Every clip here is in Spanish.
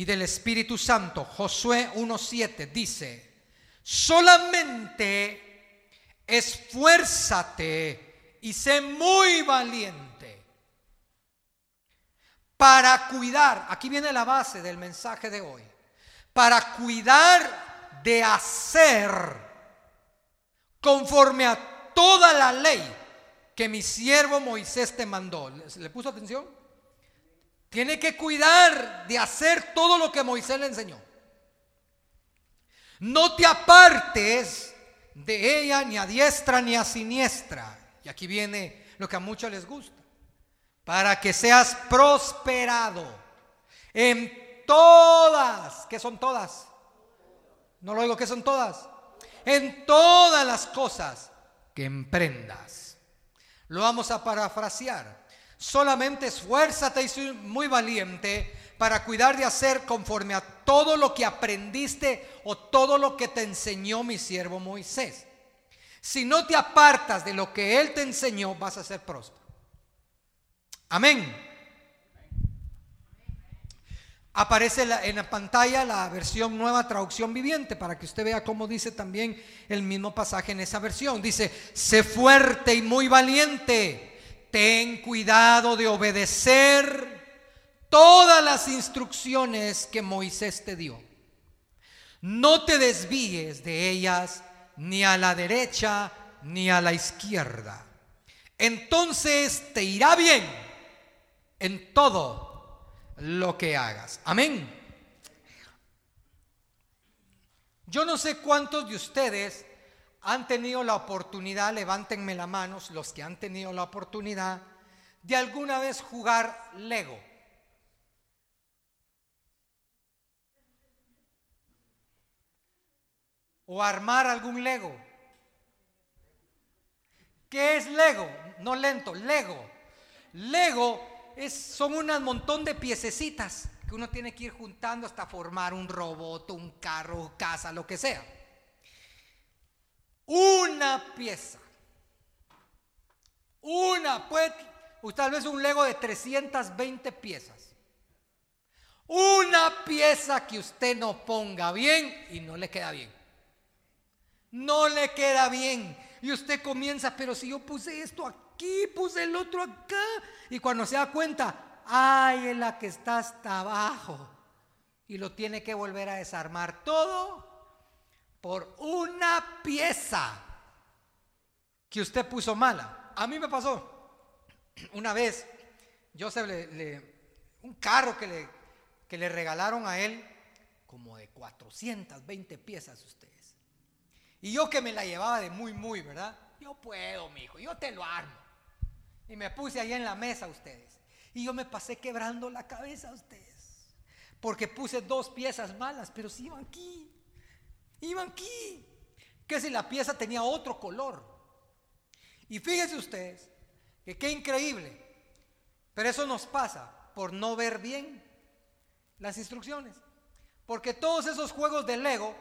y del Espíritu Santo. Josué 1.7 dice, solamente esfuérzate y sé muy valiente para cuidar, aquí viene la base del mensaje de hoy, para cuidar de hacer conforme a toda la ley que mi siervo Moisés te mandó. ¿Le puso atención? Tiene que cuidar de hacer todo lo que Moisés le enseñó. No te apartes de ella ni a diestra ni a siniestra. Y aquí viene lo que a muchos les gusta. Para que seas prosperado en todas. ¿Qué son todas? No lo digo que son todas. En todas las cosas que emprendas. Lo vamos a parafrasear. Solamente esfuérzate y soy muy valiente para cuidar de hacer conforme a todo lo que aprendiste o todo lo que te enseñó mi siervo Moisés. Si no te apartas de lo que él te enseñó, vas a ser próspero. Amén. Aparece en la pantalla la versión nueva traducción viviente para que usted vea cómo dice también el mismo pasaje en esa versión. Dice, sé fuerte y muy valiente, ten cuidado de obedecer todas las instrucciones que Moisés te dio. No te desvíes de ellas ni a la derecha ni a la izquierda. Entonces te irá bien en todo lo que hagas. Amén. Yo no sé cuántos de ustedes han tenido la oportunidad, levántenme la mano, los que han tenido la oportunidad de alguna vez jugar Lego. O armar algún Lego. ¿Qué es Lego? No lento, Lego. Lego son un montón de piececitas que uno tiene que ir juntando hasta formar un robot, un carro, casa, lo que sea. Una pieza. Una, pues, tal vez un Lego de 320 piezas. Una pieza que usted no ponga bien y no le queda bien. No le queda bien. Y usted comienza, pero si yo puse esto aquí aquí, puse el otro acá. Y cuando se da cuenta, ay, es la que está hasta abajo. Y lo tiene que volver a desarmar todo por una pieza que usted puso mala. A mí me pasó. Una vez, yo se le, un carro que le, que le regalaron a él, como de 420 piezas ustedes. Y yo que me la llevaba de muy, muy, ¿verdad? Yo puedo, mi hijo, yo te lo armo. Y me puse ahí en la mesa ustedes. Y yo me pasé quebrando la cabeza a ustedes. Porque puse dos piezas malas, pero si iban aquí. Iban aquí. Que si la pieza tenía otro color. Y fíjense ustedes que qué increíble. Pero eso nos pasa por no ver bien las instrucciones. Porque todos esos juegos de Lego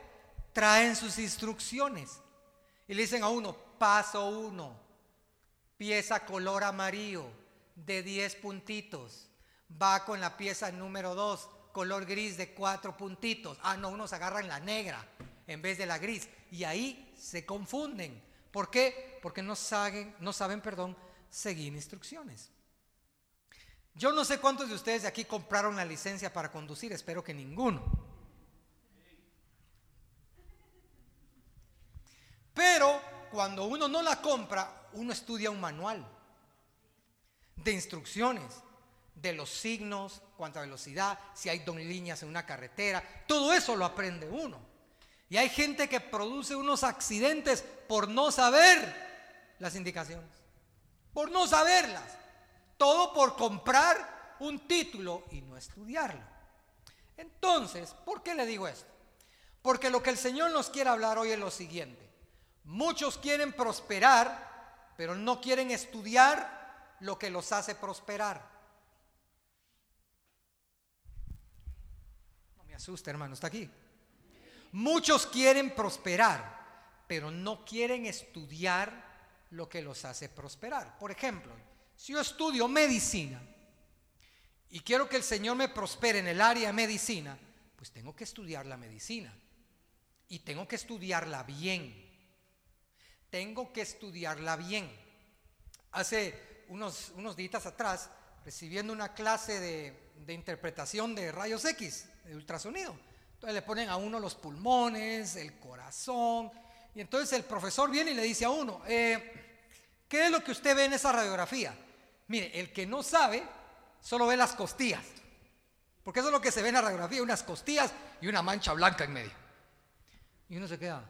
traen sus instrucciones. Y le dicen a uno, paso uno, pieza color amarillo de 10 puntitos. Va con la pieza número 2, color gris de 4 puntitos. Ah, no, unos agarran la negra en vez de la gris. Y ahí se confunden. ¿Por qué? Porque no saben, no saben, perdón, seguir instrucciones. Yo no sé cuántos de ustedes de aquí compraron la licencia para conducir, espero que ninguno. Pero cuando uno no la compra, uno estudia un manual de instrucciones, de los signos, cuánta velocidad, si hay dos líneas en una carretera, todo eso lo aprende uno. Y hay gente que produce unos accidentes por no saber las indicaciones, por no saberlas, todo por comprar un título y no estudiarlo. Entonces, ¿por qué le digo esto? Porque lo que el Señor nos quiere hablar hoy es lo siguiente. Muchos quieren prosperar pero no quieren estudiar lo que los hace prosperar. No me asuste, hermano, está aquí. Muchos quieren prosperar, pero no quieren estudiar lo que los hace prosperar. Por ejemplo, si yo estudio medicina y quiero que el Señor me prospere en el área de medicina, pues tengo que estudiar la medicina. Y tengo que estudiarla bien. Tengo que estudiarla bien. Hace unos, unos días atrás, recibiendo una clase de, de interpretación de rayos X, de ultrasonido. Entonces le ponen a uno los pulmones, el corazón. Y entonces el profesor viene y le dice a uno, eh, ¿qué es lo que usted ve en esa radiografía? Mire, el que no sabe solo ve las costillas. Porque eso es lo que se ve en la radiografía, unas costillas y una mancha blanca en medio. Y uno se queda,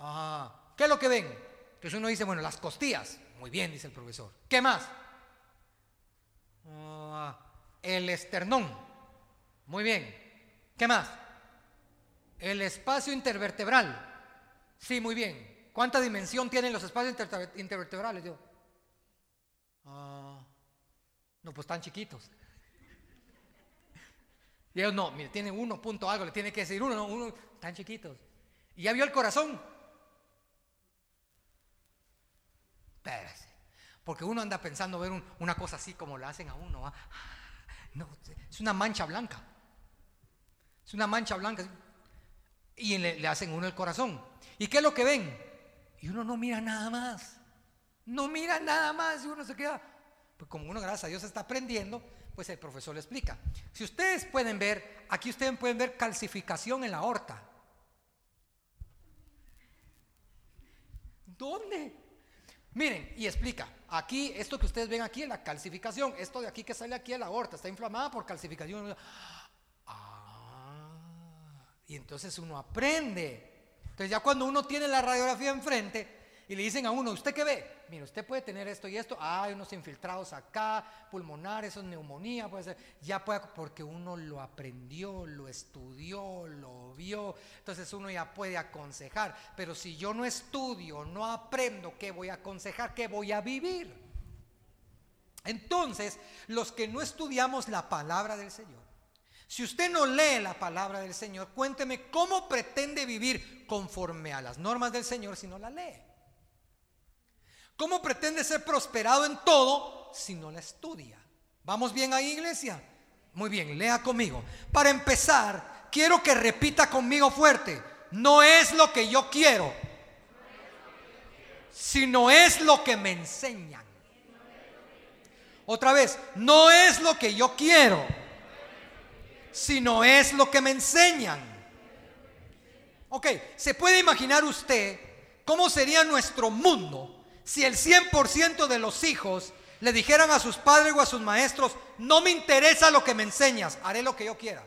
ah, ¿qué es lo que ven? Entonces uno dice, bueno, las costillas. Muy bien, dice el profesor. ¿Qué más? Ah, el esternón. Muy bien. ¿Qué más? El espacio intervertebral. Sí, muy bien. ¿Cuánta dimensión tienen los espacios intervertebrales? Yo. Ah, no, pues tan chiquitos. Y ellos no, mire, tiene uno punto algo, le tiene que decir uno, no, uno, tan chiquitos. Y ya vio el corazón. Espérese. Porque uno anda pensando ver una cosa así como la hacen a uno. No, es una mancha blanca. Es una mancha blanca. Y le, le hacen uno el corazón. ¿Y qué es lo que ven? Y uno no mira nada más. No mira nada más y uno se queda. Pues como uno, gracias a Dios, está aprendiendo, pues el profesor le explica. Si ustedes pueden ver, aquí ustedes pueden ver calcificación en la aorta. ¿Dónde? Miren, y explica. Aquí, esto que ustedes ven aquí es la calcificación. Esto de aquí que sale aquí es la aorta. Está inflamada por calcificación. Y entonces uno aprende. Entonces ya cuando uno tiene la radiografía enfrente, y le dicen a uno, ¿usted qué ve? Mire, usted puede tener esto y esto. Ah, hay unos infiltrados acá, pulmonares, eso es neumonía, puede ser. Ya puede, porque uno lo aprendió, lo estudió, lo vio. Entonces uno ya puede aconsejar. Pero si yo no estudio, no aprendo, ¿qué voy a aconsejar? ¿Qué voy a vivir? Entonces, los que no estudiamos la palabra del Señor, si usted no lee la palabra del Señor, cuénteme cómo pretende vivir conforme a las normas del Señor si no la lee. ¿Cómo pretende ser prosperado en todo si no la estudia? ¿Vamos bien ahí, iglesia? Muy bien, lea conmigo. Para empezar, quiero que repita conmigo fuerte. No es lo que yo quiero, sino es lo que me enseñan. Otra vez, no es lo que yo quiero, sino es lo que me enseñan. Ok, ¿se puede imaginar usted cómo sería nuestro mundo si el 100% de los hijos le dijeran a sus padres o a sus maestros, no me interesa lo que me enseñas, haré lo que yo quiera.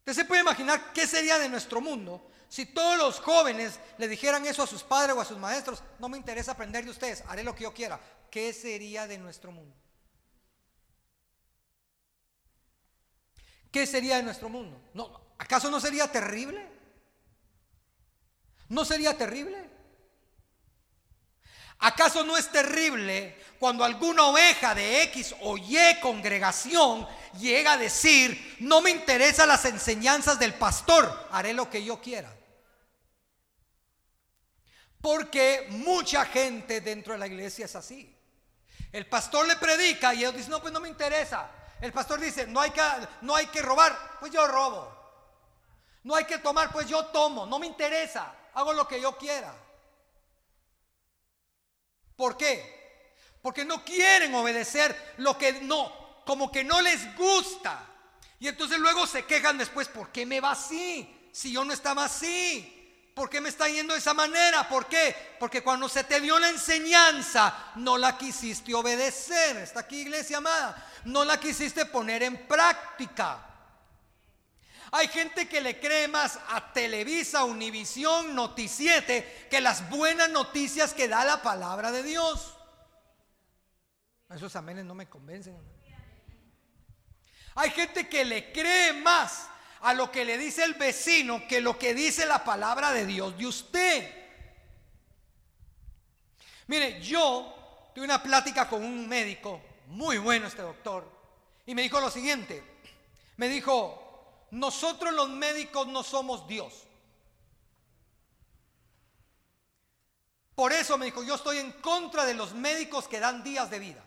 Usted se puede imaginar qué sería de nuestro mundo si todos los jóvenes le dijeran eso a sus padres o a sus maestros, no me interesa aprender de ustedes, haré lo que yo quiera. ¿Qué sería de nuestro mundo? ¿Qué sería de nuestro mundo? ¿No, ¿Acaso no sería terrible? ¿No sería terrible? ¿Acaso no es terrible cuando alguna oveja de X o Y congregación llega a decir, no me interesan las enseñanzas del pastor, haré lo que yo quiera? Porque mucha gente dentro de la iglesia es así. El pastor le predica y ellos dicen, no, pues no me interesa. El pastor dice, no hay que, no hay que robar, pues yo robo. No hay que tomar, pues yo tomo, no me interesa, hago lo que yo quiera. ¿Por qué? Porque no quieren obedecer lo que no, como que no les gusta. Y entonces luego se quejan después, ¿por qué me va así? Si yo no estaba así. ¿Por qué me está yendo de esa manera? ¿Por qué? Porque cuando se te dio la enseñanza, no la quisiste obedecer. Está aquí, iglesia amada. No la quisiste poner en práctica. Hay gente que le cree más a Televisa, Univisión, Noticiete que las buenas noticias que da la palabra de Dios. Esos amenes no me convencen. Hay gente que le cree más a lo que le dice el vecino que lo que dice la palabra de Dios de usted. Mire, yo tuve una plática con un médico, muy bueno este doctor, y me dijo lo siguiente. Me dijo, nosotros los médicos no somos Dios. Por eso me dijo, yo estoy en contra de los médicos que dan días de vida.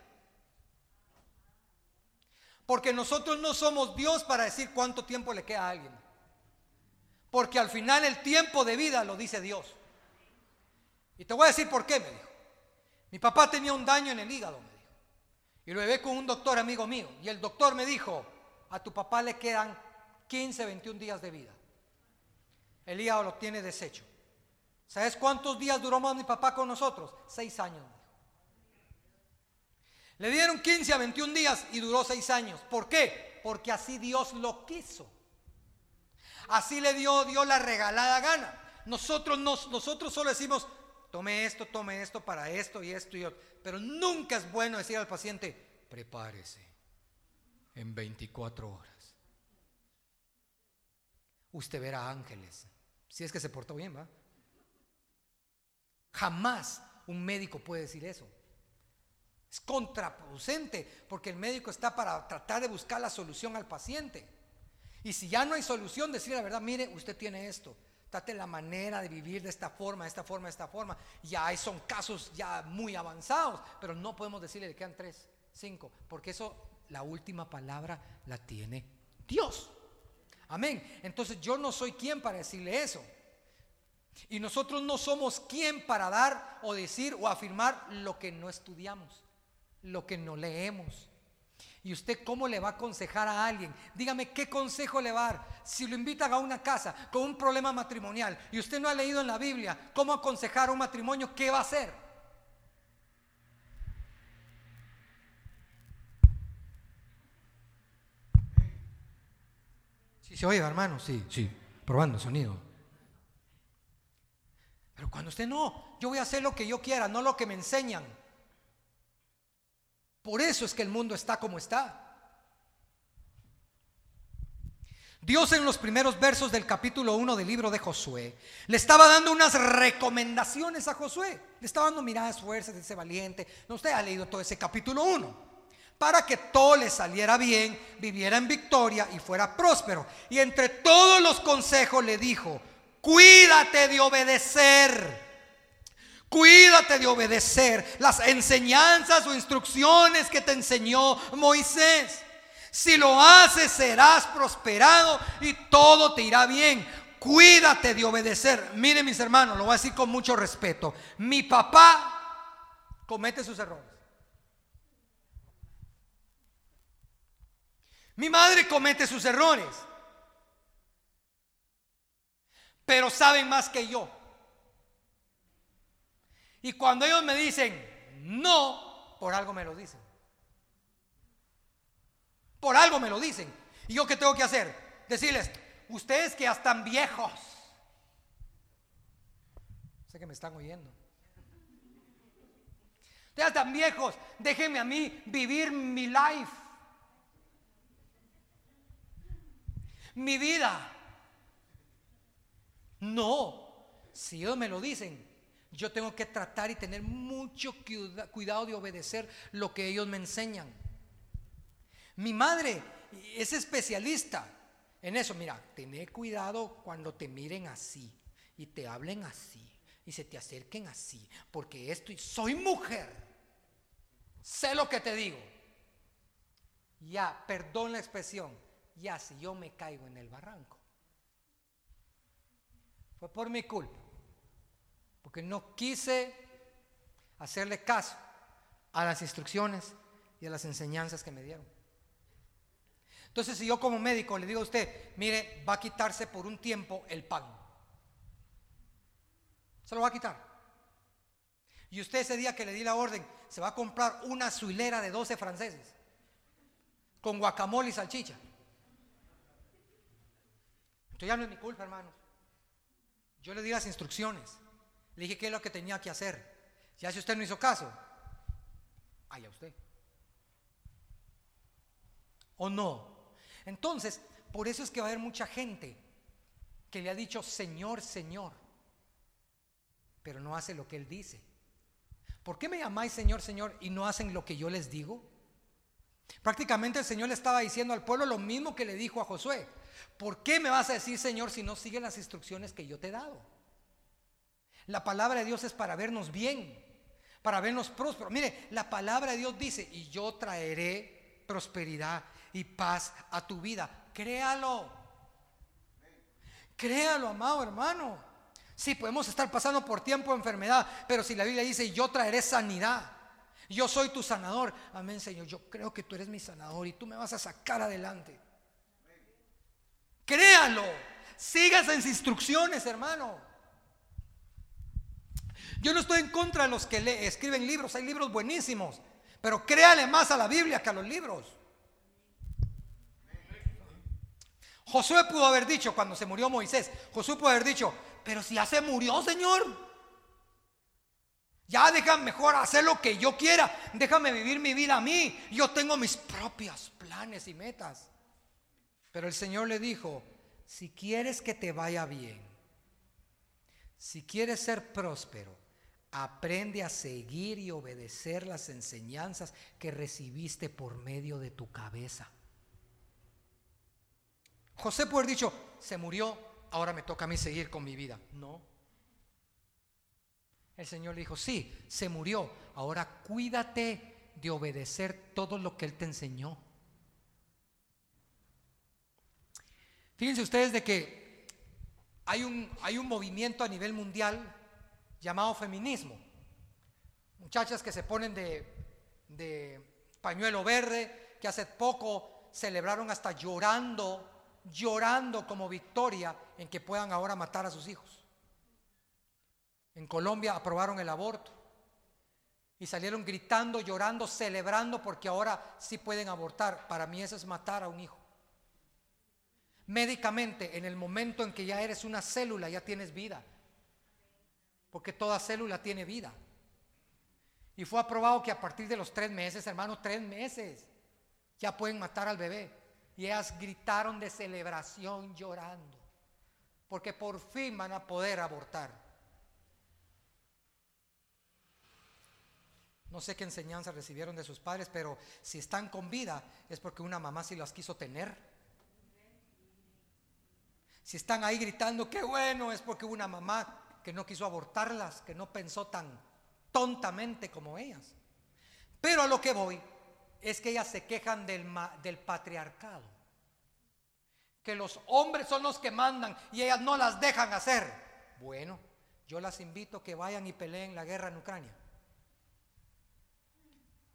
Porque nosotros no somos Dios para decir cuánto tiempo le queda a alguien. Porque al final el tiempo de vida lo dice Dios. Y te voy a decir por qué, me dijo. Mi papá tenía un daño en el hígado, me dijo. Y lo llevé con un doctor amigo mío. Y el doctor me dijo, a tu papá le quedan 15, 21 días de vida. El hígado lo tiene deshecho. ¿Sabes cuántos días duró más mi papá con nosotros? Seis años. Le dieron 15 a 21 días y duró seis años. ¿Por qué? Porque así Dios lo quiso. Así le dio Dios la regalada gana. Nosotros, nosotros solo decimos, tome esto, tome esto para esto y esto y otro. Pero nunca es bueno decir al paciente, prepárese en 24 horas. Usted verá ángeles. Si es que se portó bien, ¿va? Jamás un médico puede decir eso. Es contraproducente porque el médico está para tratar de buscar la solución al paciente. Y si ya no hay solución, decir la verdad, mire, usted tiene esto. Trate la manera de vivir de esta forma, de esta forma, de esta forma. Ya son casos ya muy avanzados, pero no podemos decirle que quedan tres, cinco, porque eso, la última palabra la tiene Dios. Amén. Entonces yo no soy quien para decirle eso. Y nosotros no somos quien para dar o decir o afirmar lo que no estudiamos, lo que no leemos. ¿Y usted cómo le va a aconsejar a alguien? Dígame qué consejo le va a dar. Si lo invitan a una casa con un problema matrimonial y usted no ha leído en la Biblia cómo aconsejar un matrimonio, ¿qué va a hacer? Sí, se oye, hermano, sí, sí, probando sonido. Pero cuando usted no, yo voy a hacer lo que yo quiera, no lo que me enseñan. Por eso es que el mundo está como está. Dios en los primeros versos del capítulo 1 del libro de Josué le estaba dando unas recomendaciones a Josué. Le estaba dando miradas fuerzas de ese valiente. No, usted ha leído todo ese capítulo 1. Para que todo le saliera bien, viviera en victoria y fuera próspero. Y entre todos los consejos le dijo, Cuídate de obedecer. Cuídate de obedecer las enseñanzas o instrucciones que te enseñó Moisés. Si lo haces serás prosperado y todo te irá bien. Cuídate de obedecer. Miren mis hermanos, lo voy a decir con mucho respeto. Mi papá comete sus errores. Mi madre comete sus errores pero saben más que yo. Y cuando ellos me dicen no, por algo me lo dicen. Por algo me lo dicen. ¿Y yo qué tengo que hacer? Decirles, ustedes que ya están viejos. Sé que me están oyendo. Ustedes están viejos. Déjenme a mí vivir mi life. Mi vida. No, si ellos me lo dicen, yo tengo que tratar y tener mucho cuidado de obedecer lo que ellos me enseñan. Mi madre es especialista en eso. Mira, tener cuidado cuando te miren así y te hablen así y se te acerquen así, porque esto, soy mujer, sé lo que te digo. Ya, perdón la expresión, ya si yo me caigo en el barranco, fue por mi culpa. Porque no quise hacerle caso a las instrucciones y a las enseñanzas que me dieron. Entonces, si yo como médico le digo a usted, mire, va a quitarse por un tiempo el pan. Se lo va a quitar. Y usted ese día que le di la orden, se va a comprar una suilera de 12 franceses. Con guacamole y salchicha. Entonces ya no es mi culpa, hermanos. Yo le di las instrucciones. Le dije qué es lo que tenía que hacer. Ya si usted no hizo caso, a usted. ¿O no? Entonces, por eso es que va a haber mucha gente que le ha dicho Señor, Señor, pero no hace lo que Él dice. ¿Por qué me llamáis Señor, Señor y no hacen lo que yo les digo? Prácticamente el Señor le estaba diciendo al pueblo lo mismo que le dijo a Josué. ¿Por qué me vas a decir, Señor, si no sigues las instrucciones que yo te he dado? La palabra de Dios es para vernos bien, para vernos prósperos. Mire, la palabra de Dios dice, y yo traeré prosperidad y paz a tu vida. Créalo. Créalo, amado hermano. Sí, podemos estar pasando por tiempo de enfermedad, pero si la Biblia dice, yo traeré sanidad, yo soy tu sanador. Amén, Señor. Yo creo que tú eres mi sanador y tú me vas a sacar adelante. Créalo. Sigas en instrucciones, hermano. Yo no estoy en contra de los que escriben libros, hay libros buenísimos, pero créale más a la Biblia que a los libros. Josué pudo haber dicho cuando se murió Moisés, Josué pudo haber dicho, pero si ya se murió, Señor, ya déjame mejor hacer lo que yo quiera, déjame vivir mi vida a mí, yo tengo mis propios planes y metas. Pero el Señor le dijo, si quieres que te vaya bien, si quieres ser próspero, aprende a seguir y obedecer las enseñanzas que recibiste por medio de tu cabeza. José puede haber dicho, se murió, ahora me toca a mí seguir con mi vida. No. El Señor le dijo, sí, se murió, ahora cuídate de obedecer todo lo que Él te enseñó. Fíjense ustedes de que hay un, hay un movimiento a nivel mundial llamado feminismo. Muchachas que se ponen de, pañuelo verde, que hace poco celebraron hasta llorando, llorando como victoria en que puedan ahora matar a sus hijos. En Colombia aprobaron el aborto y salieron gritando, llorando, celebrando porque ahora sí pueden abortar. Para mí eso es matar a un hijo. Médicamente, en el momento en que ya eres una célula, ya tienes vida. Porque toda célula tiene vida. Y fue aprobado que a partir de los tres meses, hermano, tres meses, ya pueden matar al bebé. Y ellas gritaron de celebración llorando. Porque por fin van a poder abortar. No sé qué enseñanza recibieron de sus padres, pero si están con vida es porque una mamá sí las quiso tener si están ahí gritando, qué bueno, es porque una mamá que no quiso abortarlas, que no pensó tan tontamente como ellas. Pero a lo que voy es que ellas se quejan del, patriarcado. Que los hombres son los que mandan y ellas no las dejan hacer. Bueno, yo las invito a que vayan y peleen la guerra en Ucrania.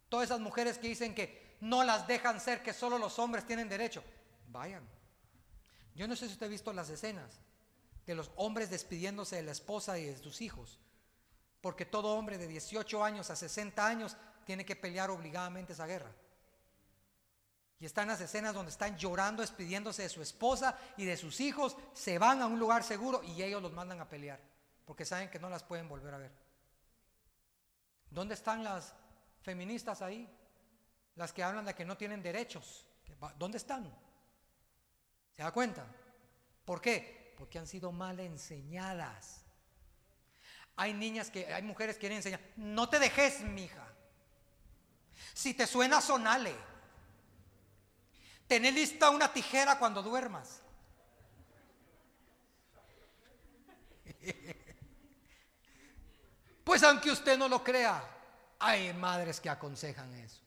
Todas esas mujeres que dicen que no las dejan ser, que solo los hombres tienen derecho, vayan yo no sé si usted ha visto las escenas de los hombres despidiéndose de la esposa y de sus hijos, porque todo hombre de 18 años a 60 años tiene que pelear obligadamente esa guerra. Y están las escenas donde están llorando, despidiéndose de su esposa y de sus hijos, se van a un lugar seguro y ellos los mandan a pelear, porque saben que no las pueden volver a ver. ¿Dónde están las feministas ahí? Las que hablan de que no tienen derechos. ¿Dónde están? ¿Se da cuenta? ¿Por qué? Porque han sido mal enseñadas. Hay niñas que, hay mujeres que quieren no te dejes, mija. Si te suena, sonale. Tené lista una tijera cuando duermas. Pues aunque usted no lo crea, hay madres que aconsejan eso.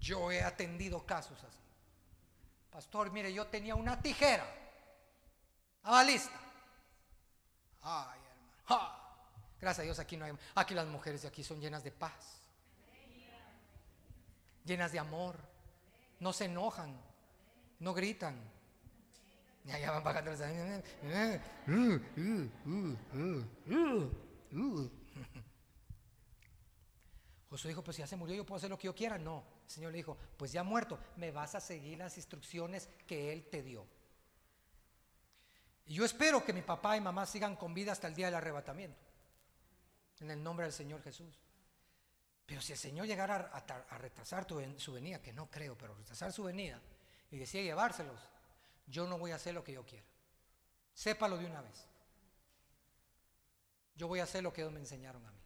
Yo he atendido casos así. Pastor, mire, yo tenía una tijera. Estaba lista. Gracias a Dios aquí no hay. Aquí las mujeres de aquí son llenas de paz. Llenas de amor. No se enojan. No gritan. Y allá van bajando los Josué dijo, pues si ya se murió, yo puedo hacer lo que yo quiera. No, el Señor le dijo, pues ya muerto, me vas a seguir las instrucciones que Él te dio. Y yo espero que mi papá y mamá sigan con vida hasta el día del arrebatamiento. En el nombre del Señor Jesús. Pero si el Señor llegara a, retrasar su venida, que no creo, pero retrasar su venida, y decía llevárselos, yo no voy a hacer lo que yo quiera. Sépalo de una vez. Yo voy a hacer lo que ellos me enseñaron a mí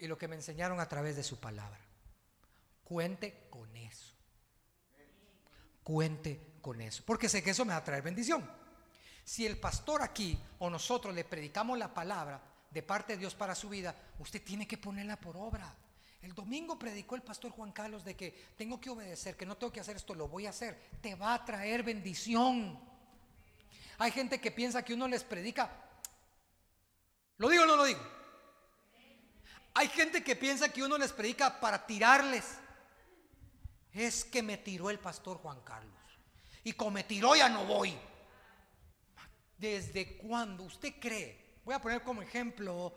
y lo que me enseñaron a través de su palabra. Cuente con eso. Cuente con eso. Porque sé que eso me va a traer bendición. Si el pastor aquí o nosotros le predicamos la palabra de parte de Dios para su vida, usted tiene que ponerla por obra. El domingo predicó el pastor Juan Carlos de que tengo que obedecer, que no tengo que hacer esto, lo voy a hacer. Te va a traer bendición. Hay gente que piensa que uno les predica. ¿Lo digo o no lo digo? Hay gente que piensa que uno les predica para tirarles. Es que me tiró el pastor Juan Carlos. Y como me tiró ya no voy. ¿Desde cuándo usted cree? Voy a poner como ejemplo,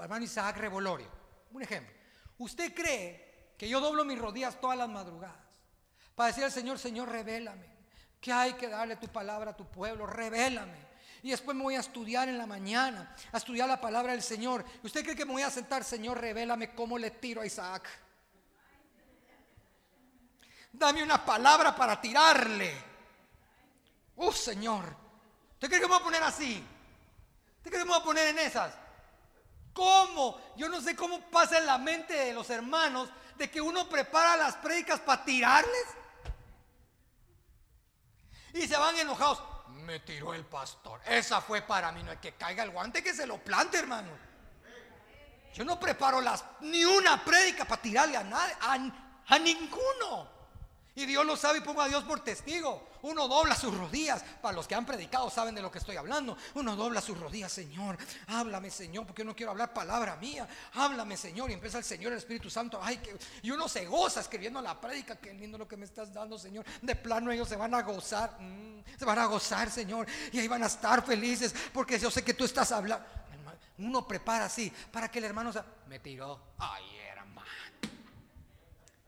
hermano Isaac Revolorio. Un ejemplo. ¿Usted cree que yo doblo mis rodillas todas las madrugadas para decir al Señor, Señor, revélame? Que hay que darle tu palabra a tu pueblo, revélame. Y después me voy a estudiar en la mañana, a estudiar la palabra del Señor. ¿Usted cree que me voy a sentar, Señor, revélame cómo le tiro a Isaac? Dame una palabra para tirarle. Oh, Señor. ¿Usted cree que voy a poner así? ¿Usted cree que me voy a poner en esas? ¿Cómo? Yo no sé cómo pasa en la mente de los hermanos de que uno prepara las prédicas para tirarles. Y se van enojados. Me tiró el pastor. Esa fue para mí. No hay que caiga el guante que se lo plante, hermano. Yo no preparo las, ni una prédica para tirarle a nadie, a ninguno. Y Dios lo sabe y pongo a Dios por testigo. Uno dobla sus rodillas. Para los que han predicado saben de lo que estoy hablando. Uno dobla sus rodillas, Señor. Háblame, Señor, porque yo no quiero hablar palabra mía. Háblame, Señor. Y empieza el Señor, el Espíritu Santo. Ay, que... Y uno se goza escribiendo la prédica. Qué lindo lo que me estás dando, Señor. De plano ellos se van a gozar. Mm, se van a gozar, Señor. Y ahí van a estar felices porque yo sé que tú estás hablando. Uno prepara así para que el hermano se... Me tiró. Ay, hermano.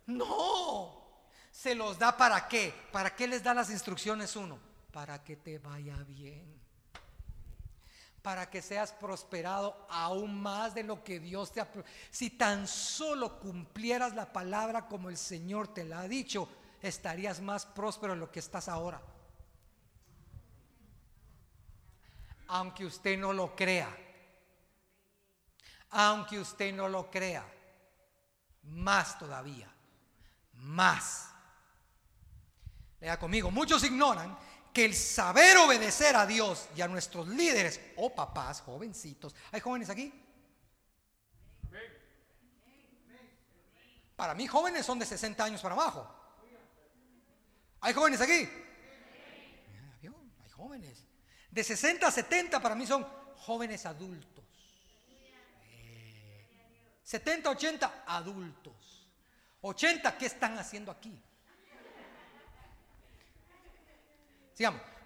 No se los da para qué? ¿Para qué les da las instrucciones uno? Para que te vaya bien. Para que seas prosperado aún más de lo que Dios te ha... Si tan solo cumplieras la palabra como el Señor te la ha dicho, estarías más próspero en lo que estás ahora. Aunque usted no lo crea. Aunque usted no lo crea. Más todavía. Más conmigo, muchos ignoran que el saber obedecer a Dios y a nuestros líderes o papás, jovencitos, ¿hay jóvenes aquí? Para mí jóvenes son de 60 años para abajo. ¿Hay jóvenes aquí? Hay jóvenes. De 60 a 70 para mí son jóvenes adultos. 70, 80 adultos. 80, ¿qué están haciendo aquí?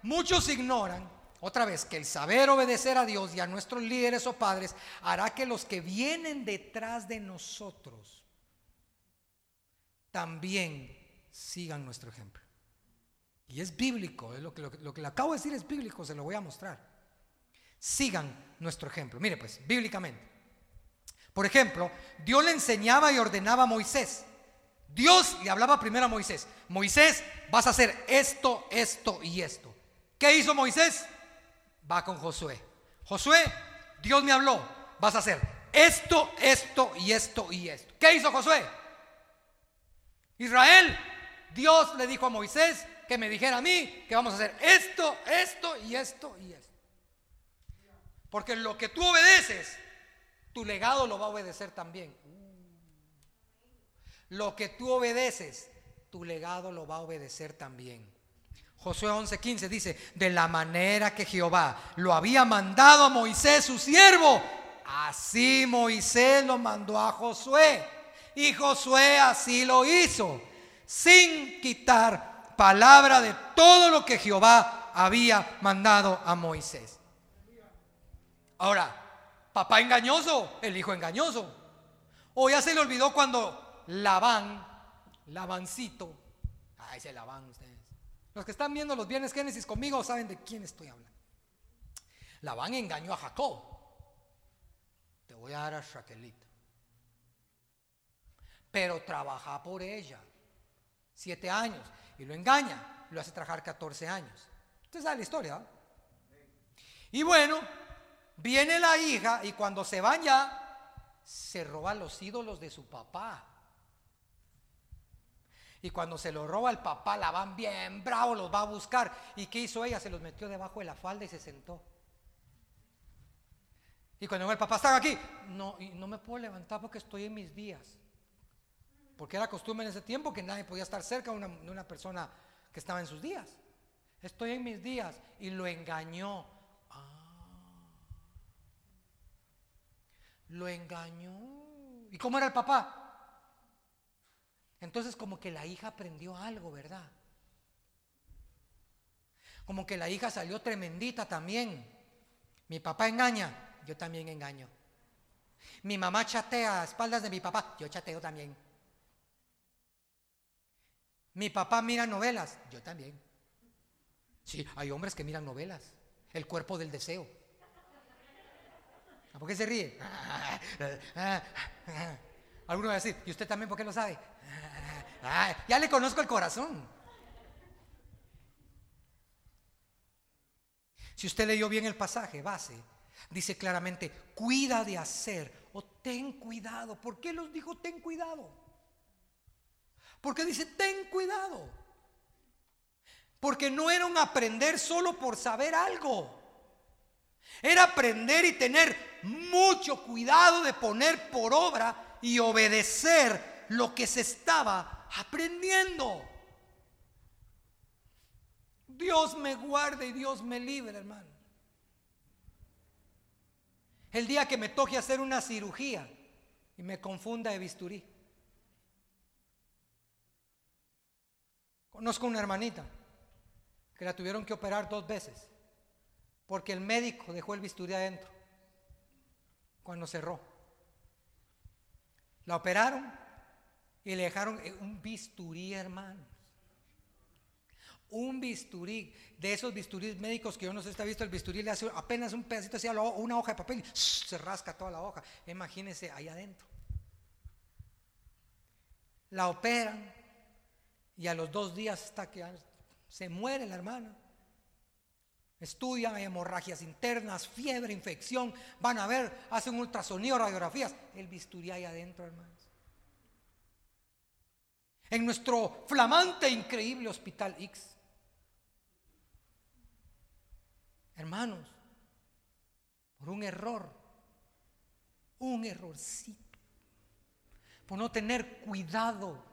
Muchos ignoran, otra vez, que el saber obedecer a Dios y a nuestros líderes o padres hará que los que vienen detrás de nosotros también sigan nuestro ejemplo. Y es bíblico, es lo, que, lo que le acabo de decir es bíblico, se lo voy a mostrar. Sigan nuestro ejemplo. Mire pues, bíblicamente. Por ejemplo, Dios le enseñaba y ordenaba a Moisés Dios le hablaba primero a Moisés. Moisés, vas a hacer esto, esto y esto. ¿Qué hizo Moisés? Va con Josué. Josué, Dios me habló. Vas a hacer esto, esto y esto y esto. ¿Qué hizo Josué? Israel, Dios le dijo a Moisés que me dijera a mí que vamos a hacer esto, esto y esto y esto. Porque lo que tú obedeces, tu legado lo va a obedecer también. Lo que tú obedeces, tu legado lo va a obedecer también. Josué 11:15 dice, de la manera que Jehová lo había mandado a Moisés, su siervo, así Moisés lo mandó a Josué. Y Josué así lo hizo, sin quitar palabra de todo lo que Jehová había mandado a Moisés. Ahora, papá engañoso, el hijo engañoso. O ya se le olvidó cuando Labán, Labancito. Ah, ese Labán ustedes. Los que están viendo los bienes Génesis conmigo saben de quién estoy hablando. Labán engañó a Jacob. Te voy a dar a Raquelita. Pero trabaja por ella. Siete años. Y lo engaña. Lo hace trabajar 14 años. Usted sabe la historia. Y bueno, viene la hija y cuando se van ya, se roba los ídolos de su papá. Y cuando se lo roba el papá, la van bien bravo, los va a buscar. ¿Y qué hizo ella? Se los metió debajo de la falda y se sentó. Y cuando el papá estaba aquí, no, y no me puedo levantar porque estoy en mis días. Porque era costumbre en ese tiempo que nadie podía estar cerca de una, persona que estaba en sus días. Estoy en mis días. Y lo engañó. Ah. Lo engañó. ¿Y cómo era el papá? Entonces como que la hija aprendió algo, ¿verdad? Como que la hija salió tremendita también. Mi papá engaña, yo también engaño. Mi mamá chatea a espaldas de mi papá, yo chateo también. Mi papá mira novelas, yo también. Sí, hay hombres que miran novelas. El cuerpo del deseo. ¿Por qué se ríe? Alguno va a decir, ¿y usted también por qué lo sabe? Ya le conozco el corazón. Si usted leyó bien el pasaje base, dice claramente, cuida de hacer o ten cuidado. ¿Por qué los dijo ten cuidado? Porque dice ten cuidado. Porque no era un aprender solo por saber algo. Era aprender y tener mucho cuidado de poner por obra y obedecer lo que se estaba aprendiendo. Dios me guarde y Dios me libre, hermano. El día que me toque hacer una cirugía y me confunda de bisturí. Conozco una hermanita que la tuvieron que operar dos veces porque el médico dejó el bisturí adentro cuando cerró. La operaron y le dejaron un bisturí, hermano un bisturí, de esos bisturís médicos que yo no sé si está visto, el bisturí le hace apenas un pedacito así a una hoja de papel y se rasca toda la hoja. Imagínense ahí adentro. La operan y a los dos días está que se muere la hermana. Estudian, hay hemorragias internas, fiebre, infección, van a ver, hacen ultrasonido, radiografías. El bisturí ahí adentro, hermanos. En nuestro flamante, e increíble hospital X. Hermanos, por un error, un errorcito, por no tener cuidado,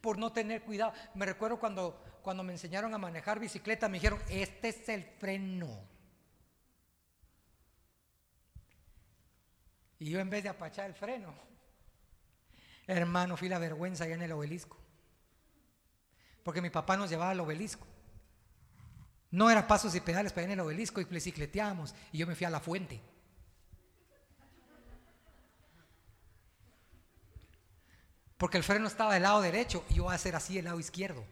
por no tener cuidado. Me recuerdo cuando, cuando me enseñaron a manejar bicicleta, me dijeron, este es el freno. Y yo en vez de apachar el freno, hermano, fui la vergüenza allá en el obelisco. Porque mi papá nos llevaba al obelisco. No era pasos y pedales para ir en el obelisco y bicicleteábamos. Y yo me fui a la fuente. Porque el freno estaba del lado derecho y yo iba a hacer así el lado izquierdo.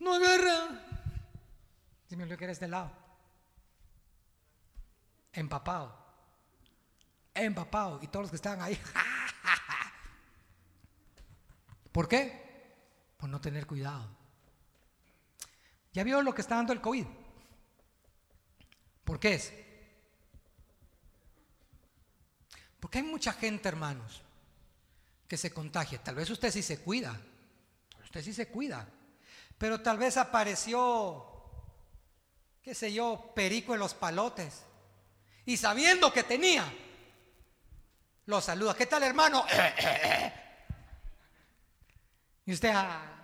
No agarra. Si me lo que este lado. Empapado. Empapado. Y todos los que estaban ahí. ¿Por qué? Por no tener cuidado. ¿Ya vio lo que está dando el COVID? ¿Por qué es? Porque hay mucha gente, hermanos, que se contagia. Tal vez usted sí se cuida. Usted sí se cuida. Pero tal vez apareció, qué sé yo, perico en los palotes. Y sabiendo que tenía, lo saluda. ¿Qué tal, hermano? y usted, ah,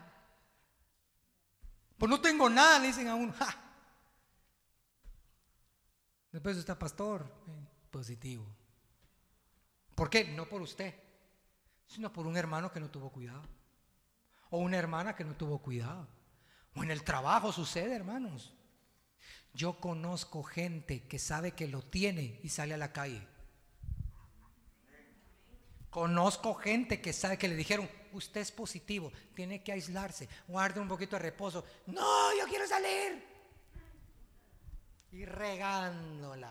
pues no tengo nada, le dicen a uno. Después está pastor, eh, positivo. ¿Por qué? No por usted, sino por un hermano que no tuvo cuidado. O una hermana que no tuvo cuidado. O en el trabajo sucede, hermanos. Yo conozco gente que sabe que lo tiene y sale a la calle. Conozco gente que sabe que le dijeron, usted es positivo, tiene que aislarse, guarde un poquito de reposo. No, yo quiero salir. Y regándola,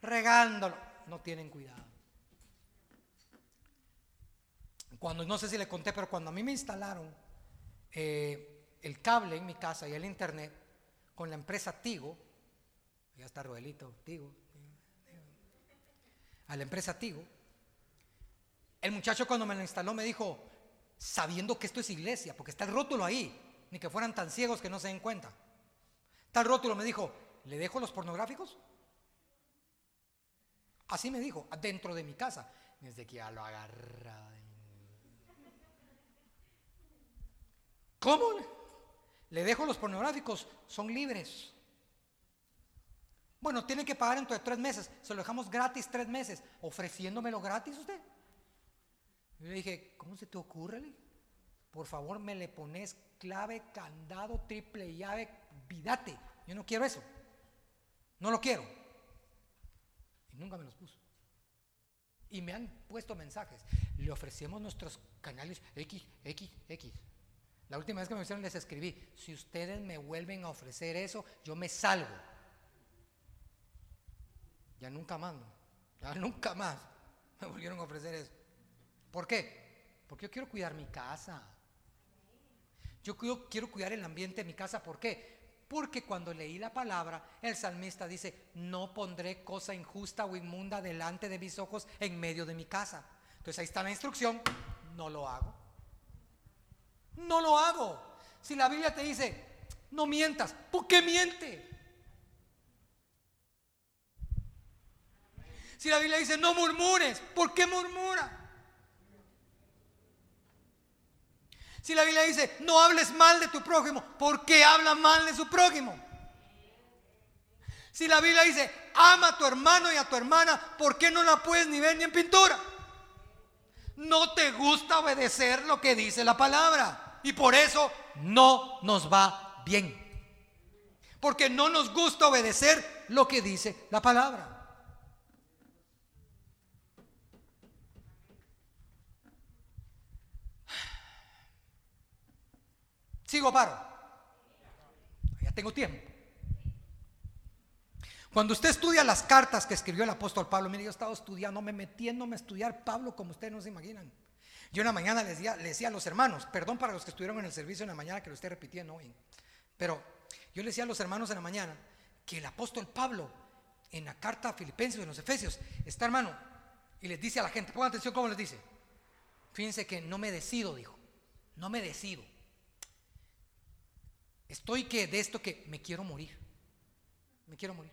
regándolo. No tienen cuidado. Cuando, no sé si le conté, pero cuando a mí me instalaron eh, el cable en mi casa y el internet con la empresa Tigo, ya está Rodelito, Tigo, a la empresa Tigo, el muchacho cuando me lo instaló me dijo, sabiendo que esto es iglesia, porque está el rótulo ahí, ni que fueran tan ciegos que no se den cuenta. Tal rótulo me dijo, ¿le dejo los pornográficos? Así me dijo, dentro de mi casa. Desde que ya lo agarraba. ¿Cómo? Le dejo los pornográficos, son libres. Bueno, tiene que pagar dentro de tres meses. Se lo dejamos gratis tres meses. ¿Ofreciéndomelo gratis usted? Y le dije, ¿cómo se te ocurre? Por favor, me le pones clave, candado, triple llave, vidate. Yo no quiero eso. No lo quiero. Y nunca me los puso. Y me han puesto mensajes. Le ofrecemos nuestros canales X, X, X. La última vez que me hicieron les escribí, si ustedes me vuelven a ofrecer eso, yo me salgo. Ya nunca más, ya nunca más me volvieron a ofrecer eso. ¿Por qué? Porque yo quiero cuidar mi casa. Yo quiero cuidar el ambiente de mi casa. ¿Por qué? Porque cuando leí la palabra, el salmista dice, no pondré cosa injusta o inmunda delante de mis ojos en medio de mi casa. Entonces ahí está la instrucción, no lo hago. No lo hago. Si la Biblia te dice, no mientas, ¿por qué miente? Si la Biblia dice, no murmures, ¿por qué murmura? Si la Biblia dice, no hables mal de tu prójimo, ¿por qué habla mal de su prójimo? Si la Biblia dice, ama a tu hermano y a tu hermana, ¿por qué no la puedes ni ver ni en pintura? No te gusta obedecer lo que dice la palabra. Y por eso no nos va bien. Porque no nos gusta obedecer lo que dice la palabra. ¿Sigo paro? Ya tengo tiempo. Cuando usted estudia las cartas que escribió el apóstol Pablo, mire, yo he estado estudiando, me metiéndome a estudiar Pablo como ustedes no se imaginan. Yo una mañana les decía, a los hermanos, perdón para los que estuvieron en el servicio en la mañana que lo esté repitiendo hoy, pero yo le decía a los hermanos en la mañana que el apóstol Pablo en la carta a Filipenses en los Efesios está hermano y les dice a la gente, pongan atención cómo les dice. Fíjense que no me decido, dijo, no me decido. Estoy que de esto que me quiero morir. Me quiero morir.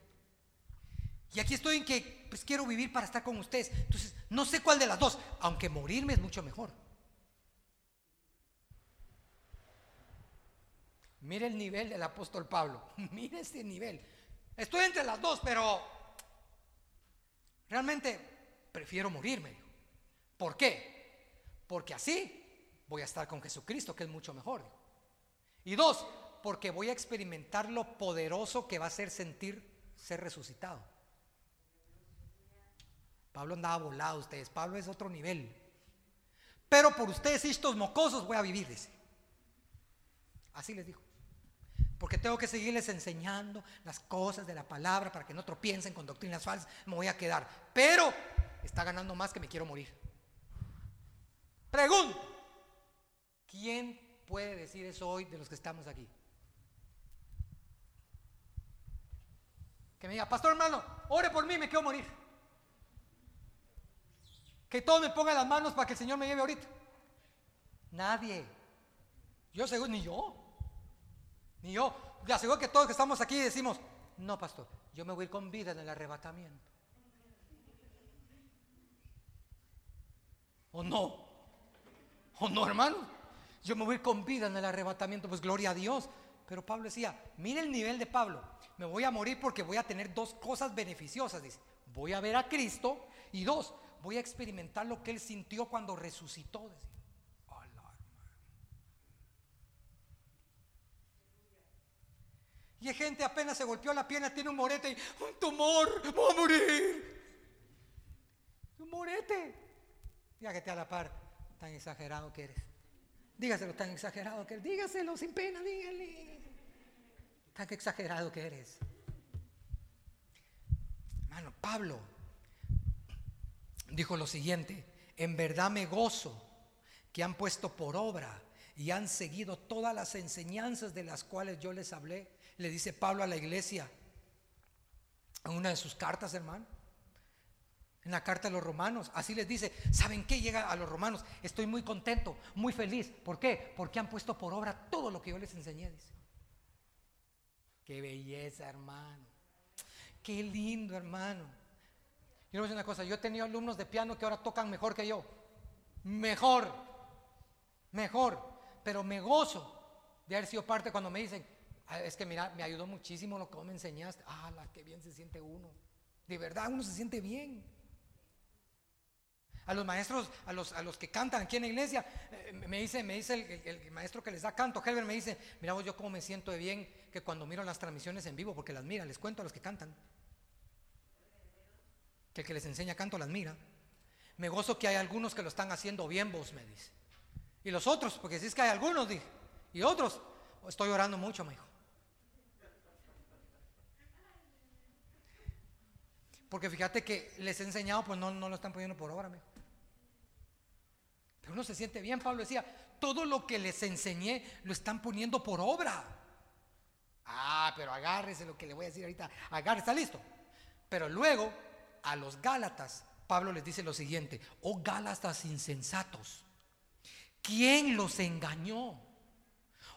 Y aquí estoy en que pues quiero vivir para estar con ustedes. Entonces, no sé cuál de las dos, aunque morirme es mucho mejor. Mire el nivel del apóstol Pablo. Mire ese nivel. Estoy entre las dos, pero realmente prefiero morirme. ¿Por qué? Porque así voy a estar con Jesucristo, que es mucho mejor. Y dos, porque voy a experimentar lo poderoso que va a ser sentir ser resucitado. Pablo andaba volado ustedes, Pablo es otro nivel. Pero por ustedes, estos mocosos, voy a vivir, dice. Así les dijo. Porque tengo que seguirles enseñando las cosas de la palabra para que no tropiecen con doctrinas falsas. Me voy a quedar. Pero está ganando más que me quiero morir. Pregunto. ¿Quién puede decir eso hoy de los que estamos aquí? Que me diga, pastor hermano, ore por mí, me quiero morir. Que todos me pongan las manos para que el Señor me lleve ahorita. Nadie. Yo seguro, ni yo. Ni yo. Le aseguro que todos que estamos aquí decimos, no, pastor, yo me voy con vida en el arrebatamiento. ¿O no? ¿O no, hermano? Yo me voy con vida en el arrebatamiento, pues gloria a Dios. Pero Pablo decía, mire el nivel de Pablo me voy a morir porque voy a tener dos cosas beneficiosas. Dice, voy a ver a Cristo y dos, voy a experimentar lo que él sintió cuando resucitó. Y hay gente apenas se golpeó la pierna, tiene un morete y un tumor, voy a morir. Un morete. te a la par, tan exagerado que eres. Dígaselo tan exagerado que eres. Dígaselo sin pena, dígale. Tan exagerado que eres. Hermano, Pablo dijo lo siguiente, en verdad me gozo que han puesto por obra y han seguido todas las enseñanzas de las cuales yo les hablé. Le dice Pablo a la iglesia en una de sus cartas, hermano. En la carta de los romanos, así les dice, ¿saben qué llega a los romanos? Estoy muy contento, muy feliz. ¿Por qué? Porque han puesto por obra todo lo que yo les enseñé, dice. Qué belleza, hermano. Qué lindo, hermano. Yo voy a decir una cosa, yo he tenido alumnos de piano que ahora tocan mejor que yo. Mejor. Mejor. Pero me gozo de haber sido parte cuando me dicen, "Ah, es que mira, me ayudó muchísimo lo que me enseñaste. Ah, que bien se siente uno. De verdad, uno se siente bien. A los maestros, a los, a los que cantan aquí en la iglesia, eh, me dice, me dice el maestro que les da canto, Helber, me dice, mira vos, yo cómo me siento de bien que cuando miro las transmisiones en vivo, porque las mira, les cuento a los que cantan. Que el que les enseña canto las mira. Me gozo que hay algunos que lo están haciendo bien, vos me dice. Y los otros, porque si es que hay algunos, dije. Y otros, estoy orando mucho, me dijo. Porque fíjate que les he enseñado, pues no, no lo están poniendo por obra, me. Pero uno se siente bien, Pablo decía, todo lo que les enseñé lo están poniendo por obra. Ah, pero agárrese lo que le voy a decir ahorita, agárrese, está listo. Pero luego, a los Gálatas, Pablo les dice lo siguiente, oh Gálatas insensatos, ¿quién los engañó?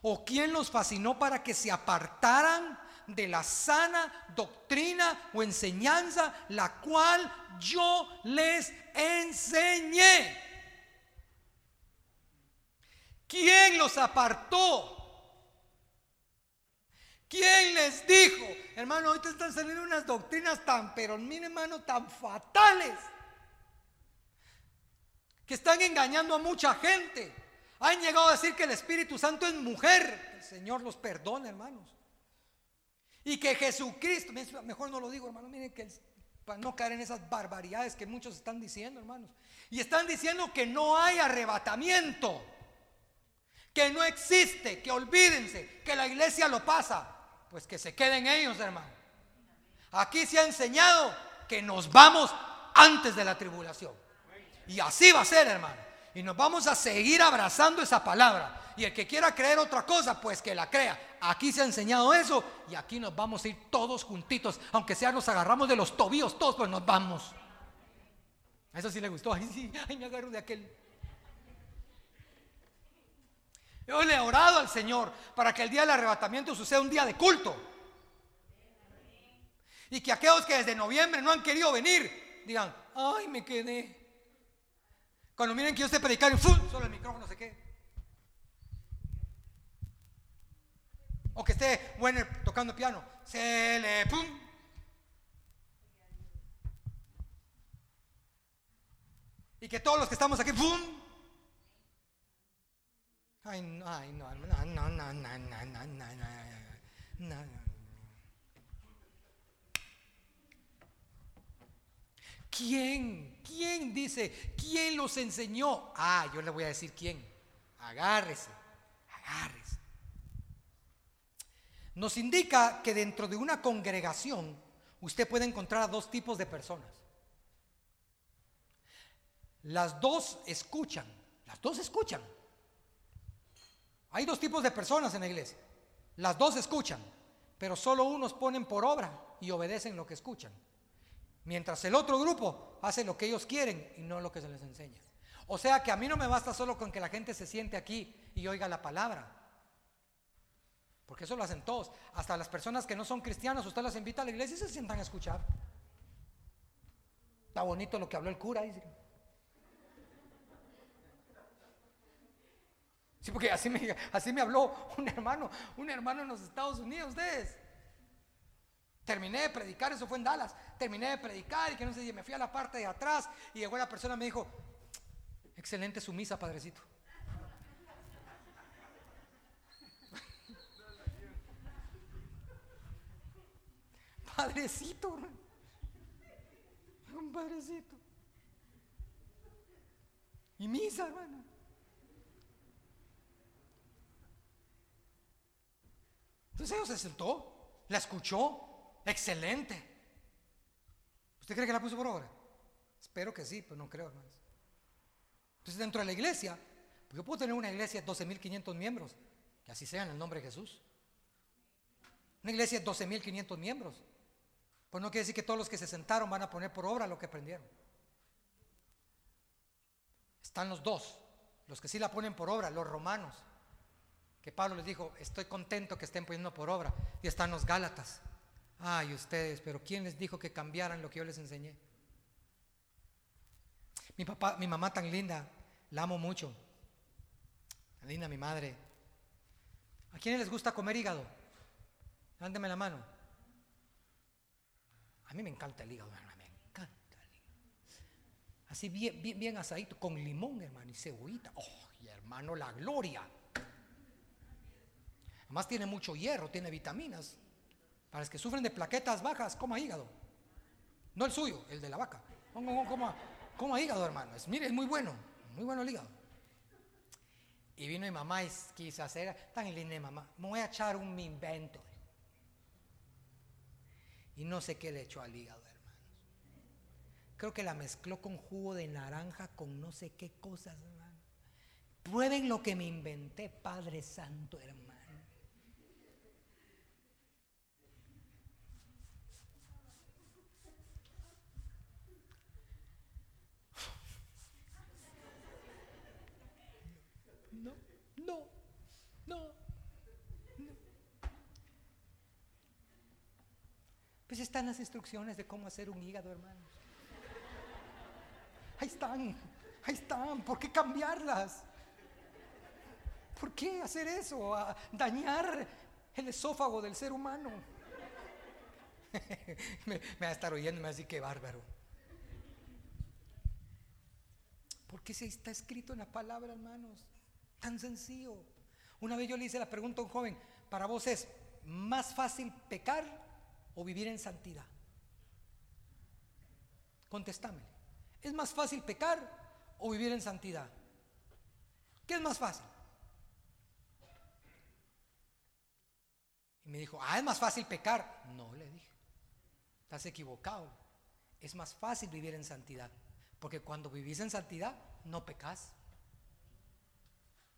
¿O quién los fascinó para que se apartaran de la sana doctrina o enseñanza la cual yo les enseñé? ¿Quién los apartó? ¿Quién les dijo? Hermano, ahorita están saliendo unas doctrinas tan, pero mire hermano, tan fatales. Que están engañando a mucha gente. Han llegado a decir que el Espíritu Santo es mujer. El Señor los perdona, hermanos. Y que Jesucristo, mejor no lo digo, hermano, miren que para no caer en esas barbaridades que muchos están diciendo, hermanos. Y están diciendo que no hay arrebatamiento, que no existe, que olvídense, que la iglesia lo pasa. Pues que se queden ellos, hermano. Aquí se ha enseñado que nos vamos antes de la tribulación. Y así va a ser, hermano. Y nos vamos a seguir abrazando esa palabra. Y el que quiera creer otra cosa, pues que la crea. Aquí se ha enseñado eso y aquí nos vamos a ir todos juntitos. Aunque sea nos agarramos de los tobillos todos, pues nos vamos. Eso sí le gustó. Ay, sí, ay, me agarro de aquel. Yo le he orado al Señor para que el día del arrebatamiento suceda un día de culto. Y que aquellos que desde noviembre no han querido venir, digan, ay, me quedé. Cuando miren que yo esté predicando, ¡fum! solo el micrófono se quede. O que esté Werner tocando piano, se le pum. Y que todos los que estamos aquí, ¡pum! Ay, no, ay, no, no, no, no, no, no, no, no, no. ¿Quién? ¿Quién dice? ¿Quién los enseñó? Ah, yo le voy a decir quién. Agárrese, agárrese. Nos indica que dentro de una congregación usted puede encontrar a dos tipos de personas. Las dos escuchan, las dos escuchan. Hay dos tipos de personas en la iglesia. Las dos escuchan, pero solo unos ponen por obra y obedecen lo que escuchan. Mientras el otro grupo hace lo que ellos quieren y no lo que se les enseña. O sea que a mí no me basta solo con que la gente se siente aquí y oiga la palabra. Porque eso lo hacen todos. Hasta las personas que no son cristianas, usted las invita a la iglesia y se sientan a escuchar. Está bonito lo que habló el cura. Dice. Sí, porque así me, así me habló un hermano, un hermano en los Estados Unidos, ustedes. Terminé de predicar, eso fue en Dallas. Terminé de predicar y que no sé, me fui a la parte de atrás y llegó la persona y me dijo, excelente su misa, padrecito. Padrecito, un padrecito. Y misa, hermano. Entonces ella se sentó, la escuchó, excelente. ¿Usted cree que la puso por obra? Espero que sí, pero no creo, hermanos. Entonces dentro de la iglesia, pues yo puedo tener una iglesia de 12.500 miembros, que así sea en el nombre de Jesús. Una iglesia de 12.500 miembros. Pues no quiere decir que todos los que se sentaron van a poner por obra lo que aprendieron. Están los dos, los que sí la ponen por obra, los romanos, que Pablo les dijo, estoy contento que estén poniendo por obra, y están los gálatas. Ay, ustedes, pero ¿quién les dijo que cambiaran lo que yo les enseñé? Mi papá, mi mamá tan linda, la amo mucho. Linda mi madre. ¿A quiénes les gusta comer hígado? Dándeme la mano. A mí me encanta el hígado, hermano. Me encanta el hígado. Así bien, bien, bien asadito, con limón, hermano, y cebollita. Oh, hermano, la gloria. Además tiene mucho hierro, tiene vitaminas. Para los que sufren de plaquetas bajas, coma hígado. No el suyo, el de la vaca. Coma, coma, hígado, hermano. Es, mire, es muy bueno. Muy bueno el hígado. Y vino mi mamá y quiso hacer, tan linda mamá, me voy a echar un invento. Y no sé qué le echó al hígado, hermanos. Creo que la mezcló con jugo de naranja, con no sé qué cosas, hermano. Prueben lo que me inventé, Padre Santo, hermano. No, no, no. Pues están las instrucciones de cómo hacer un hígado, hermanos. Ahí están, ahí están. ¿Por qué cambiarlas? ¿Por qué hacer eso? A dañar el esófago del ser humano. me, va a estar oyendo y me va a decir que bárbaro. Porque si está escrito en la palabra, hermanos. Tan sencillo. Una vez yo le hice la pregunta a un joven, para vos es más fácil pecar o vivir en santidad. Contestámele. ¿Es más fácil pecar o vivir en santidad? ¿Qué es más fácil? Y me dijo, ah, es más fácil pecar. No, le dije, estás equivocado. Es más fácil vivir en santidad. Porque cuando vivís en santidad, no pecas.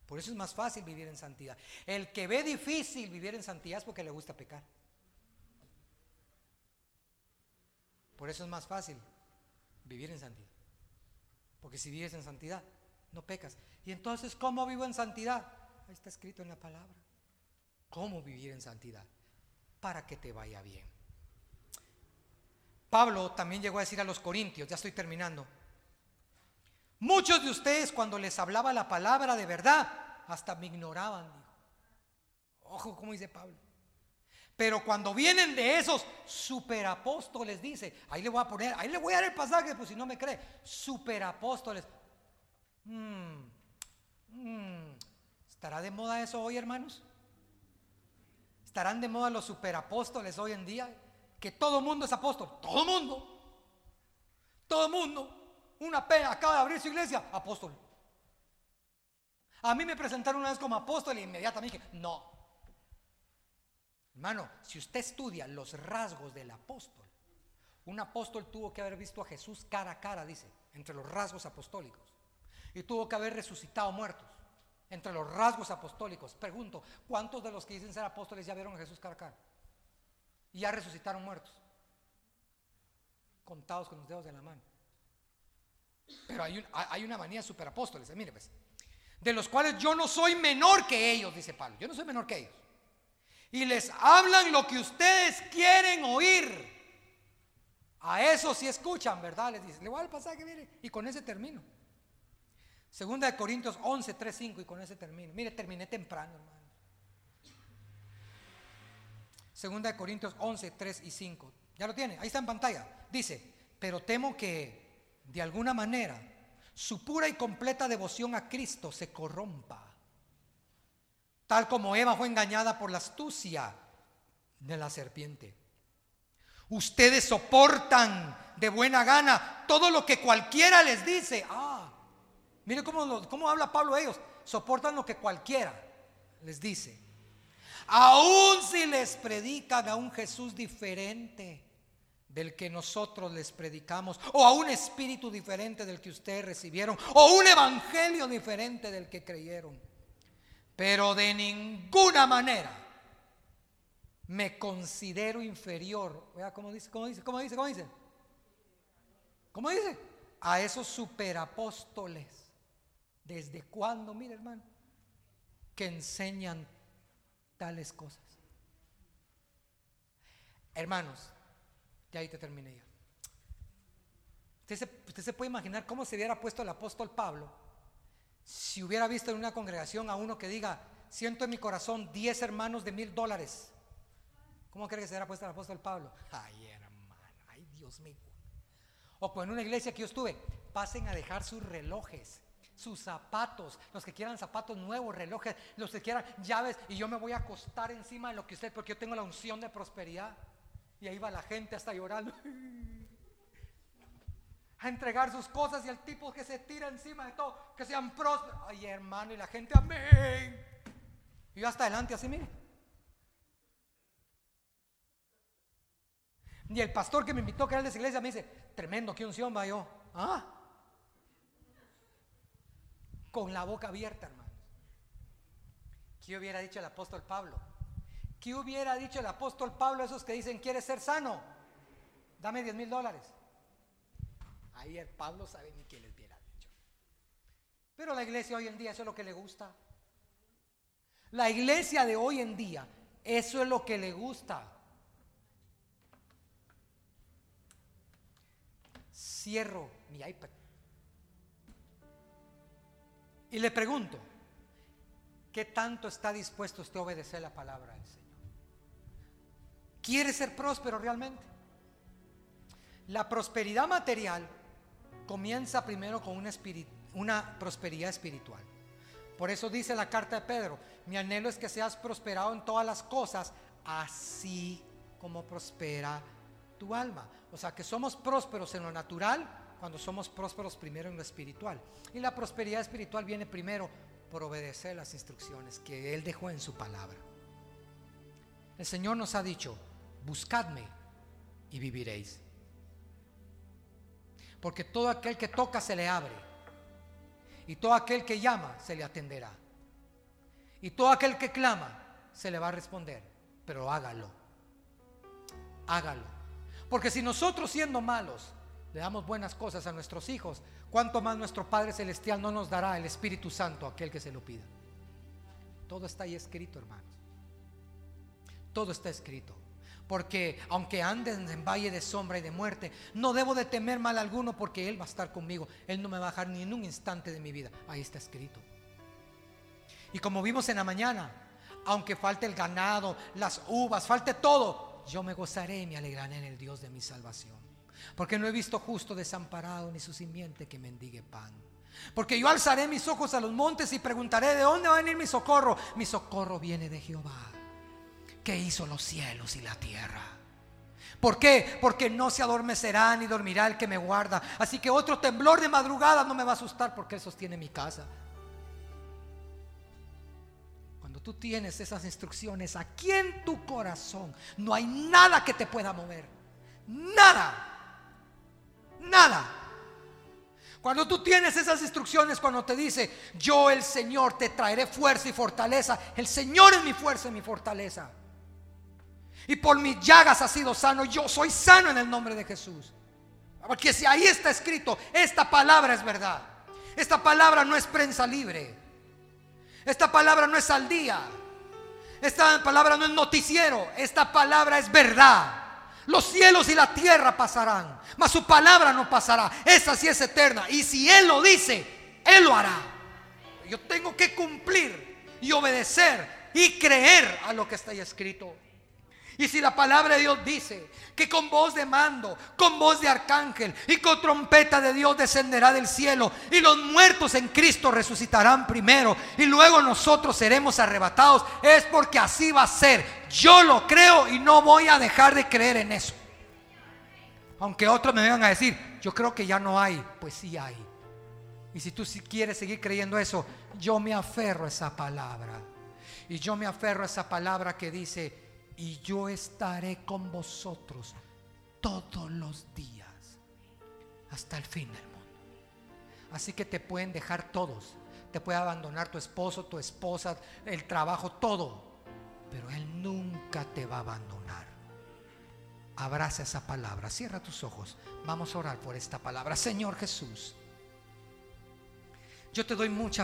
Por eso es más fácil vivir en santidad. El que ve difícil vivir en santidad es porque le gusta pecar. Por eso es más fácil vivir en santidad. Porque si vives en santidad, no pecas. Y entonces, ¿cómo vivo en santidad? Ahí está escrito en la palabra. ¿Cómo vivir en santidad? Para que te vaya bien. Pablo también llegó a decir a los corintios, ya estoy terminando, Muchos de ustedes cuando les hablaba la palabra de verdad, hasta me ignoraban. Ojo, como dice Pablo. Pero cuando vienen de esos superapóstoles, dice, ahí le voy a poner, ahí le voy a dar el pasaje, pues si no me cree, superapóstoles. Mm, mm, ¿Estará de moda eso hoy, hermanos? ¿Estarán de moda los superapóstoles hoy en día? Que todo mundo es apóstol, todo mundo, todo mundo una pena, acaba de abrir su iglesia, apóstol. A mí me presentaron una vez como apóstol y inmediatamente dije, no. Hermano, si usted estudia los rasgos del apóstol, un apóstol tuvo que haber visto a Jesús cara a cara, dice, entre los rasgos apostólicos. Y tuvo que haber resucitado muertos, entre los rasgos apostólicos. Pregunto, ¿cuántos de los que dicen ser apóstoles ya vieron a Jesús cara a cara? Y ya resucitaron muertos. Contados con los dedos de la mano. Pero hay, una manía superapóstoles, apóstoles, mire pues, de los cuales yo no soy menor que ellos, dice Pablo, yo no soy menor que ellos. Y les hablan lo que ustedes quieren oír. A eso sí escuchan, ¿verdad? Les dice, le voy al pasaje, mire, y con ese termino. Segunda de Corintios 11, 3, 5, y con ese termino. Mire, terminé temprano, hermano. Segunda de Corintios 11, 3 y 5. ¿Ya lo tiene? Ahí está en pantalla. Dice, pero temo que de alguna manera, su pura y completa devoción a Cristo se corrompa. Tal como Eva fue engañada por la astucia de la serpiente. Ustedes soportan de buena gana todo lo que cualquiera les dice. Ah, mire cómo, cómo habla Pablo a ellos. Soportan lo que cualquiera les dice. Aún si les predican a un Jesús diferente del que nosotros les predicamos, o a un espíritu diferente del que ustedes recibieron, o un evangelio diferente del que creyeron. Pero de ninguna manera me considero inferior. Vea cómo dice, cómo dice, cómo dice, cómo dice. ¿Cómo dice? A esos superapóstoles. ¿Desde cuándo, mire hermano? Que enseñan tales cosas. Hermanos, y ahí te terminé ya. Usted se, puede imaginar cómo se hubiera puesto el apóstol Pablo si hubiera visto en una congregación a uno que diga, siento en mi corazón 10 hermanos de mil dólares. ¿Cómo cree que se hubiera puesto el apóstol Pablo? Ay, hermano, ay, Dios mío. O pues en una iglesia que yo estuve, pasen a dejar sus relojes, sus zapatos, los que quieran zapatos nuevos, relojes, los que quieran llaves, y yo me voy a acostar encima de lo que usted, porque yo tengo la unción de prosperidad. Y ahí va la gente hasta llorando. A entregar sus cosas y el tipo que se tira encima de todo, que sean prósperos. Ay, hermano, y la gente, amén. Y yo hasta adelante, así, mire. Y el pastor que me invitó, que era de esa iglesia, me dice, tremendo, qué unción va yo. Ah, con la boca abierta, hermanos. ¿Qué hubiera dicho el apóstol Pablo? ¿Qué hubiera dicho el apóstol Pablo a esos que dicen, ¿quieres ser sano? Dame 10 mil dólares. El Pablo sabe ni qué les hubiera dicho. Pero la iglesia hoy en día eso es lo que le gusta. La iglesia de hoy en día, eso es lo que le gusta. Cierro mi iPad. Y le pregunto, ¿qué tanto está dispuesto usted a obedecer la palabra del Señor? ¿Quiere ser próspero realmente? La prosperidad material comienza primero con una, prosperidad espiritual. Por eso dice la carta de Pedro, mi anhelo es que seas prosperado en todas las cosas, así como prospera tu alma. O sea, que somos prósperos en lo natural cuando somos prósperos primero en lo espiritual. Y la prosperidad espiritual viene primero por obedecer las instrucciones que Él dejó en su palabra. El Señor nos ha dicho, buscadme y viviréis. Porque todo aquel que toca se le abre. Y todo aquel que llama se le atenderá. Y todo aquel que clama se le va a responder. Pero hágalo. Hágalo. Porque si nosotros siendo malos le damos buenas cosas a nuestros hijos, ¿cuánto más nuestro Padre Celestial no nos dará el Espíritu Santo a aquel que se lo pida? Todo está ahí escrito, hermanos. Todo está escrito. Porque aunque anden en valle de sombra y de muerte, no debo de temer mal alguno porque Él va a estar conmigo. Él no me va a dejar ni en un instante de mi vida. Ahí está escrito. Y como vimos en la mañana, aunque falte el ganado, las uvas, falte todo, yo me gozaré y me alegraré en el Dios de mi salvación. Porque no he visto justo desamparado ni su simiente que mendigue pan. Porque yo alzaré mis ojos a los montes y preguntaré de dónde va a venir mi socorro. Mi socorro viene de Jehová, que hizo los cielos y la tierra. ¿Por qué? Porque no se adormecerá ni dormirá el que me guarda. Así que otro temblor de madrugada no me va a asustar porque Él sostiene mi casa. Cuando tú tienes esas instrucciones aquí en tu corazón, no hay nada que te pueda mover. Nada. Nada. Cuando tú tienes esas instrucciones, cuando te dice, yo el Señor te traeré fuerza y fortaleza, el Señor es mi fuerza y mi fortaleza. Y por mis llagas ha sido sano, yo soy sano en el nombre de Jesús. Porque si ahí está escrito, esta palabra es verdad. Esta palabra no es prensa libre. Esta palabra no es al día. Esta palabra no es noticiero. Esta palabra es verdad. Los cielos y la tierra pasarán, mas su palabra no pasará. Esa sí es eterna. Y si Él lo dice, Él lo hará. Yo tengo que cumplir y obedecer y creer a lo que está ahí escrito. Y si la palabra de Dios dice que con voz de mando, con voz de arcángel y con trompeta de Dios descenderá del cielo y los muertos en Cristo resucitarán primero y luego nosotros seremos arrebatados, es porque así va a ser. Yo lo creo y no voy a dejar de creer en eso. Aunque otros me vengan a decir, yo creo que ya no hay, pues sí hay. Y si tú quieres seguir creyendo eso, yo me aferro a esa palabra. Y yo me aferro a esa palabra que dice, y yo estaré con vosotros todos los días hasta el fin del mundo. Así que te pueden dejar todos. Te puede abandonar tu esposo, tu esposa, el trabajo, todo. Pero Él nunca te va a abandonar. Abraza esa palabra. Cierra tus ojos. Vamos a orar por esta palabra. Señor Jesús, yo te doy muchas